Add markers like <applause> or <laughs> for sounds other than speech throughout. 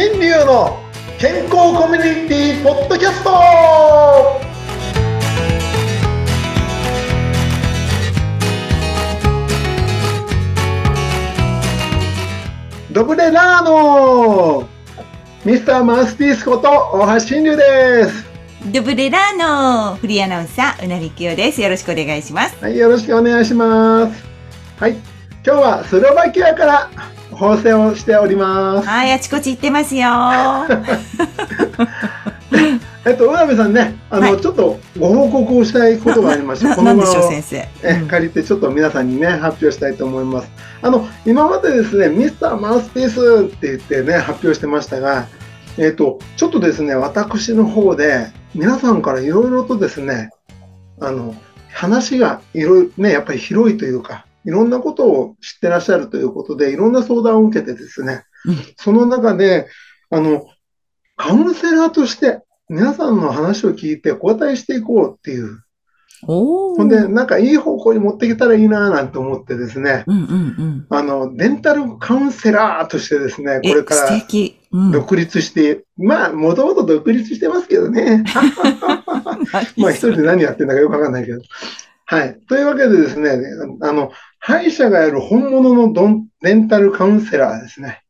新流の健康コミュニティポッドキャスト。ドブレラーノ。ミスターマウスピースこと大橋新流です。ドブレラーノ。フリーアナウンサーうなぎきよです。よろしくお願いします。はいよろしくお願いします。はい今日はスロバキアから放送をしております。はいあちこち行ってますよ。<laughs> えっと、浦部さんね、あの、はい、ちょっとご報告をしたいことがありまして、この場を先生、え、借りてちょっと皆さんにね、発表したいと思います。あの、今までですね、ミスターマウスピースって言ってね、発表してましたが、えっと、ちょっとですね、私の方で、皆さんからいろいろとですね、あの、話がいろいろね、やっぱり広いというか、いろんなことを知ってらっしゃるということで、いろんな相談を受けてですね、うん、その中で、あの、カウンセラーとして皆さんの話を聞いて交代していこうっていう。ほんで、なんかいい方向に持ってきたらいいななんて思ってですね、うんうんうん、あの、デンタルカウンセラーとしてですね、これから独立して、うん、まあ、もともと独立してますけど <laughs> <laughs> ね。まあ、一人で何やってんだかよくわかんないけど。はい。というわけでですね、あの、歯医者がやる本物のドンデンタルカウンセラーですね。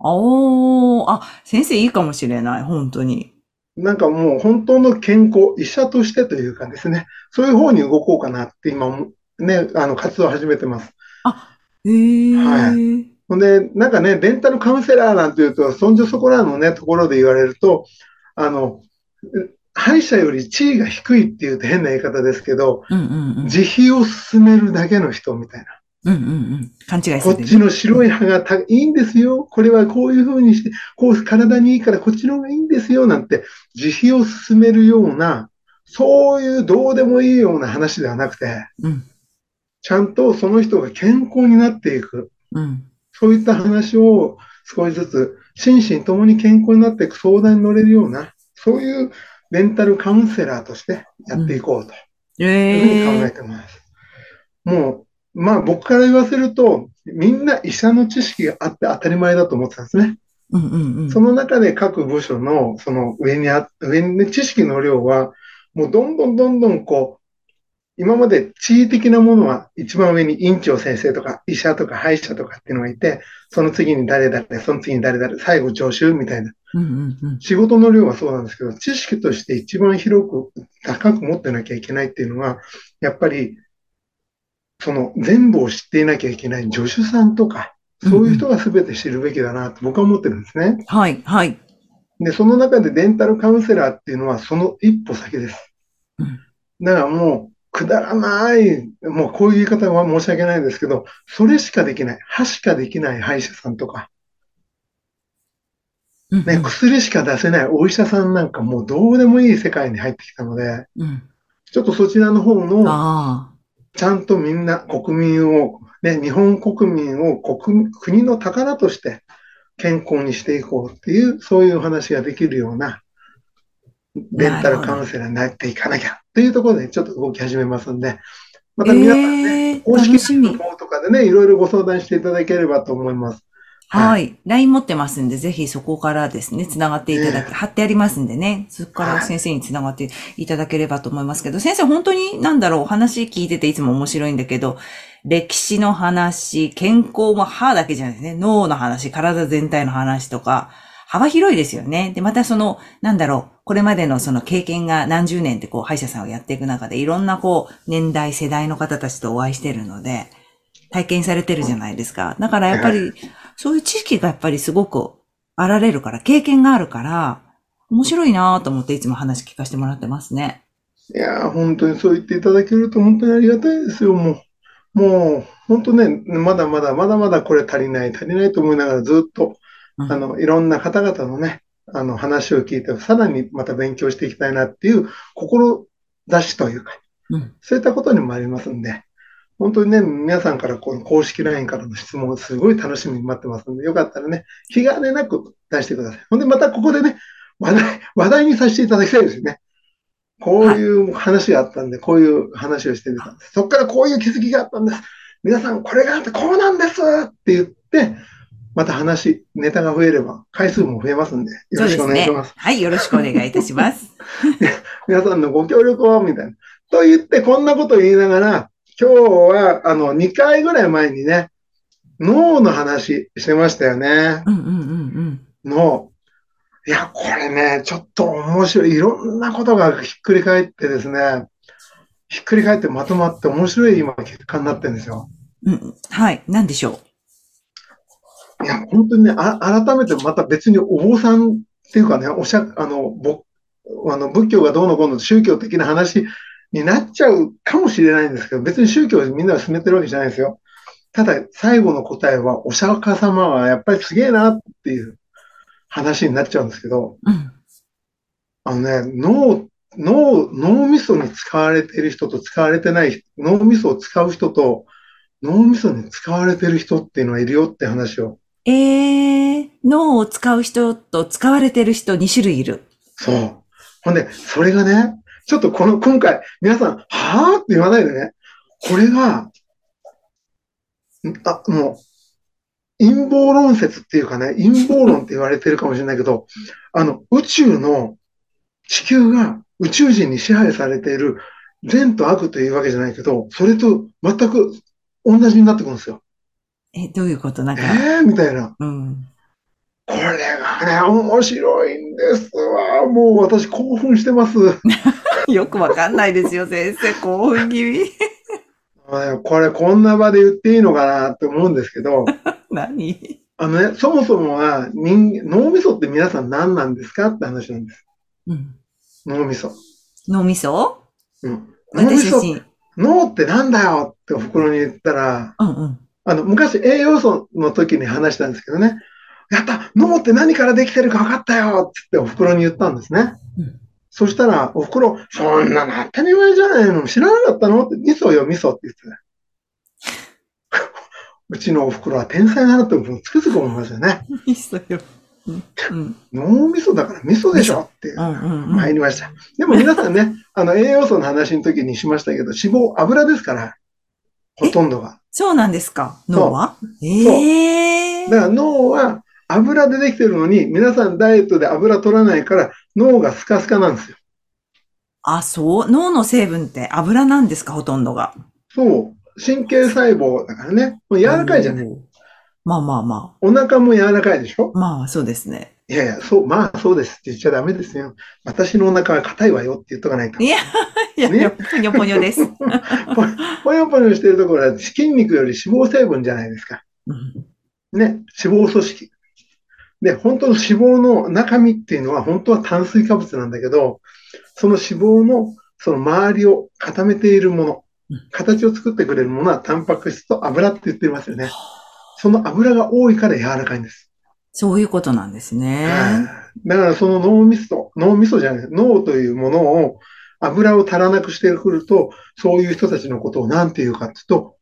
おー、あ、先生いいかもしれない、本当に。なんかもう本当の健康、医者としてというかですね、そういう方に動こうかなって今、ね、あの、活動を始めてます。あ、へえ。はい。ほんで、なんかね、デンタルカウンセラーなんていうと、そんじょそこらのね、ところで言われると、あの、歯医者より地位が低いっていうと変な言い方ですけど、うんうんうん、自費を進めるだけの人みたいな。うんうんうん。勘違いする、こっちの白い歯がたいいんですよ。これはこういうふうにして、こう体にいいからこっちの方がいいんですよ。なんて、自費を進めるような、そういうどうでもいいような話ではなくて、うん、ちゃんとその人が健康になっていく。うん、そういった話を少しずつ、心身ともに健康になっていく相談に乗れるような、そういうメンタルカウンセラーとしてやっていこうと。いうふうに考えてます。もうまあ僕から言わせると、みんな医者の知識があって当たり前だと思ってたんですね。うんうんうん、その中で各部署のその上にあ、上に知識の量は、もうどんどんどんどんこう、今まで地位的なものは一番上に院長先生とか医者とか歯医者とかっていうのがいて、その次に誰々、その次に誰々、最後助手みたいな。うんうんうん、仕事の量はそうなんですけど、知識として一番広く高く持ってなきゃいけないっていうのは、やっぱりその全部を知っていなきゃいけない助手さんとか、そういう人が全て知るべきだなと僕は思ってるんですね。はい、はい。で、その中でデンタルカウンセラーっていうのはその一歩先です。うん、だからもう、くだらない、もうこういう言い方は申し訳ないですけど、それしかできない、歯しかできない歯医者さんとか、ね、薬しか出せない。お医者さんなんかもうどうでもいい世界に入ってきたので、うん、ちょっとそちらの方のちゃんとみんな国民を、ね、日本国民を国国の宝として健康にしていこうっていう、そういう話ができるような、レンタルカウンセラーになっていかなきゃっていうところでちょっと動き始めますんで、また皆さんね、えー、公式の方とかでね、いろいろご相談していただければと思います。はい。LINE 持ってますんで、ぜひそこからですね、繋がっていただき、貼ってありますんでね、そこから先生に繋がっていただければと思いますけど、先生本当になんだろう、話聞いてていつも面白いんだけど、歴史の話、健康も歯だけじゃないですね、脳の話、体全体の話とか、幅広いですよね。で、またその、なんだろう、これまでのその経験が何十年ってこう、歯医者さんをやっていく中で、いろんなこう、年代、世代の方たちとお会いしてるので、体験されてるじゃないですか。だからやっぱり、そういう知識がやっぱりすごくあられるから、経験があるから、面白いなと思っていつも話聞かせてもらってますね。いや本当にそう言っていただけると本当にありがたいですよ、もう。もう、本当ね、まだまだ、まだまだこれ足りない、足りないと思いながらずっと、うん、あの、いろんな方々のね、あの、話を聞いて、さらにまた勉強していきたいなっていう、志というか、うん、そういったことにもありますんで、本当にね、皆さんからこの公式 LINE からの質問すごい楽しみに待ってますので、よかったらね、気兼ねなく出してください。ほんで、またここでね、話題、話題にさせていただきたいですよね。こういう話があったんで、こういう話をしてみたんです。そこからこういう気づきがあったんです。皆さん、これがあってこうなんですって言って、また話、ネタが増えれば、回数も増えますんで、よろしくお願いします。ね、はい、よろしくお願いいたします。<laughs> 皆さんのご協力を、みたいな。と言って、こんなこと言いながら、今日は、あの、2回ぐらい前にね、脳の話してましたよね。うんうんうんうん。脳。いや、これね、ちょっと面白い。いろんなことがひっくり返ってですね、ひっくり返ってまとまって面白い今結果になってるんですよ。うん、はい、なんでしょいや、本当にね、あ改めてまた別にお坊さんっていうかね、おしゃ、あの、ぼ、あの、仏教がどうのこうの宗教的な話になっちゃうかもしれないんですけど、別に宗教をみんなが進めてるわけじゃないですよ。ただ、最後の答えは、お釈迦様はやっぱりすげえなっていう話になっちゃうんですけど、う。うん。あのね、脳、脳、脳みそに使われている人と使われてない、脳みそを使う人と、脳みそに使われている人っていうのはいるよって話を。えー、脳を使う人と使われてる人2種類いる。そう。ほんで、それがね、ちょっとこの、今回、皆さん、はぁって言わないでね、これが、あ、もう、陰謀論説っていうかね、陰謀論って言われてるかもしれないけど、あの、宇宙の地球が宇宙人に支配されている善と悪というわけじゃないけど、それと全く同じになってくるんですよ。え、どういうこと？なんか、えーみたいな。うん。これがね、面白いんですわ。もう私興奮してます。<laughs> よくわかんないですよ、先生。<laughs> 興奮気味。これこんな場で言っていいのかなって思うんですけど、<laughs> 何？あのね、そもそもは人脳みそって皆さん何なんですかって話なんです。うん。脳みそ。脳みそ？うん。脳みそ。脳ってなんだよってお袋に言ったら、うんうん。あの、昔栄養素の時に話したんですけどね、やった脳って何からできてるか分かったよってお袋に言ったんですね。うんそしたら、お袋、そんなの当たり前じゃないの知らなかったの？って、味噌よ、味噌って言ってた。<laughs> うちのお袋は天才だなってつくづく思いますよね。味噌よ。うん。うん。脳みそだから味噌でしょ？ってい。参りました。でも皆さんね、あの栄養素の話の時にしましたけど、脂肪、油ですから、ほとんどが。そうなんですか？脳は？ええだから脳は油でできてるのに、皆さんダイエットで油取らないから、脳がスカスカなんですよ。あ、そう？脳の成分って油なんですか？ほとんどが。そう。神経細胞だからね。もう柔らかいじゃない。い。まあまあまお腹も柔らかいでしょ？あ。まあ、そうですね。いやいや、そう、まあそうですって言っちゃダメですよ。私のお腹は硬いわよって言っとかないとい。や、いや、ねぽにょぽにょです。<laughs> ぽよぽよしてるところは筋肉より脂肪成分じゃないですか。うんね、脂肪組織。で、本当の脂肪の中身っていうのは本当は炭水化物なんだけど、その脂肪のその周りを固めているものうん、形を作ってくれるものはタンパク質と油って言ってますよね。その油が多いから柔らかいんです。そういうことなんですね。はいだからその脳みそ、脳みそじゃない、脳というものを油を足らなくしてくると、そういう人たちのことを何て言うかっていうと、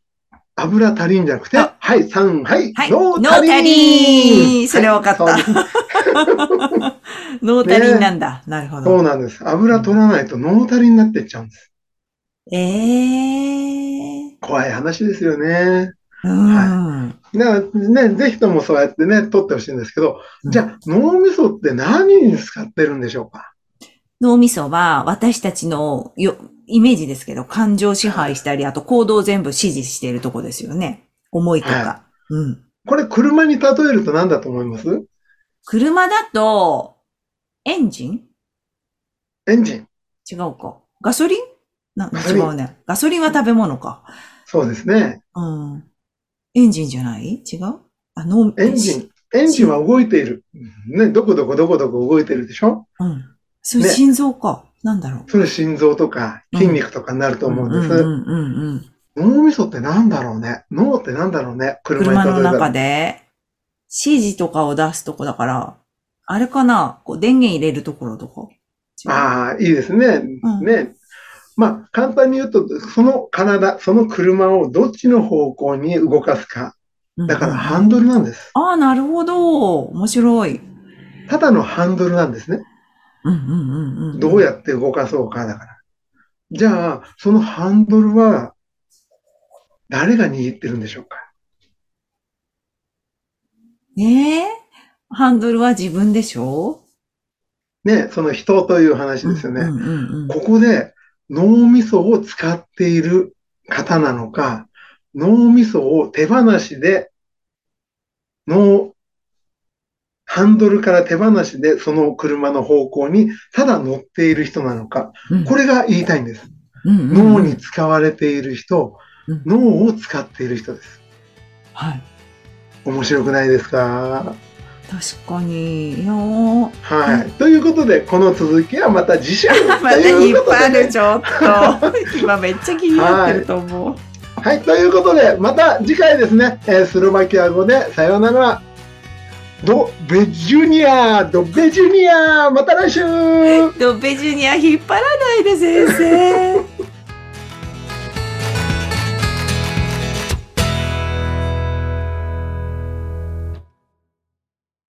油足りんじゃなくて、あはい、3、はい、はい脳足りん脳足りんそれ分かったはいそうです <laughs> 脳足りんなんだ。なるほど。そうなんです。油取らないと脳足りになってっちゃうんです。ええ怖い話ですよね。うん。だからね、ぜひともそうやってね、取ってほしいんですけど、うんじゃあ脳みそって何に使ってるんでしょうか？脳みそは私たちのよ、イメージですけど、感情支配したり、あと行動を全部指示しているとこですよね。思いとか。はうん。これ車に例えると何だと思います？車だと、エンジン？エンジン。違うか。ガソリン？な、違うね。ガソリンは食べ物か。そうですね。うん。エンジンじゃない？違う？あ、脳、エンジン。エンジンは動いている。ね、どこどこどこどこ動いてるでしょ？うん。それね心臓か。なんだろう。それ心臓とか筋肉とかになると思うんです。うんうんうんうん。脳みそって何だろうね脳って何だろうね車の中で、指示とかを出すとこだから、あれかなこう電源入れるところとか。ああ、いいですね。うんね。まあ、簡単に言うと、その体、その車をどっちの方向に動かすか。だからハンドルなんです。ああ、なるほど。面白い。ただのハンドルなんですね。うんうんうんうん。どうやって動かそうかだから。じゃあ、そのハンドルは、誰が握ってるんでしょうか？ねえ？ハンドルは自分でしょ？ね、その人という話ですよね。ここで脳みそを使っている方なのか、脳みそを手放しで、脳、ハンドルから手放しでその車の方向にただ乗っている人なのか、うんこれが言いたいんです。脳に使われている人うん、脳を使っている人です。はい。面白くないですか？確かに。いやーはい。ということで、この続きはまた次週 <laughs> またとい引っうことでね張る、ちょっと。今めっちゃ気になってると思う。はい、ということで、また次回ですね、えースロバキア語でさようなら。ドベジュニアドベジュニアまた来週ドベジュニア引っ張らないで先生。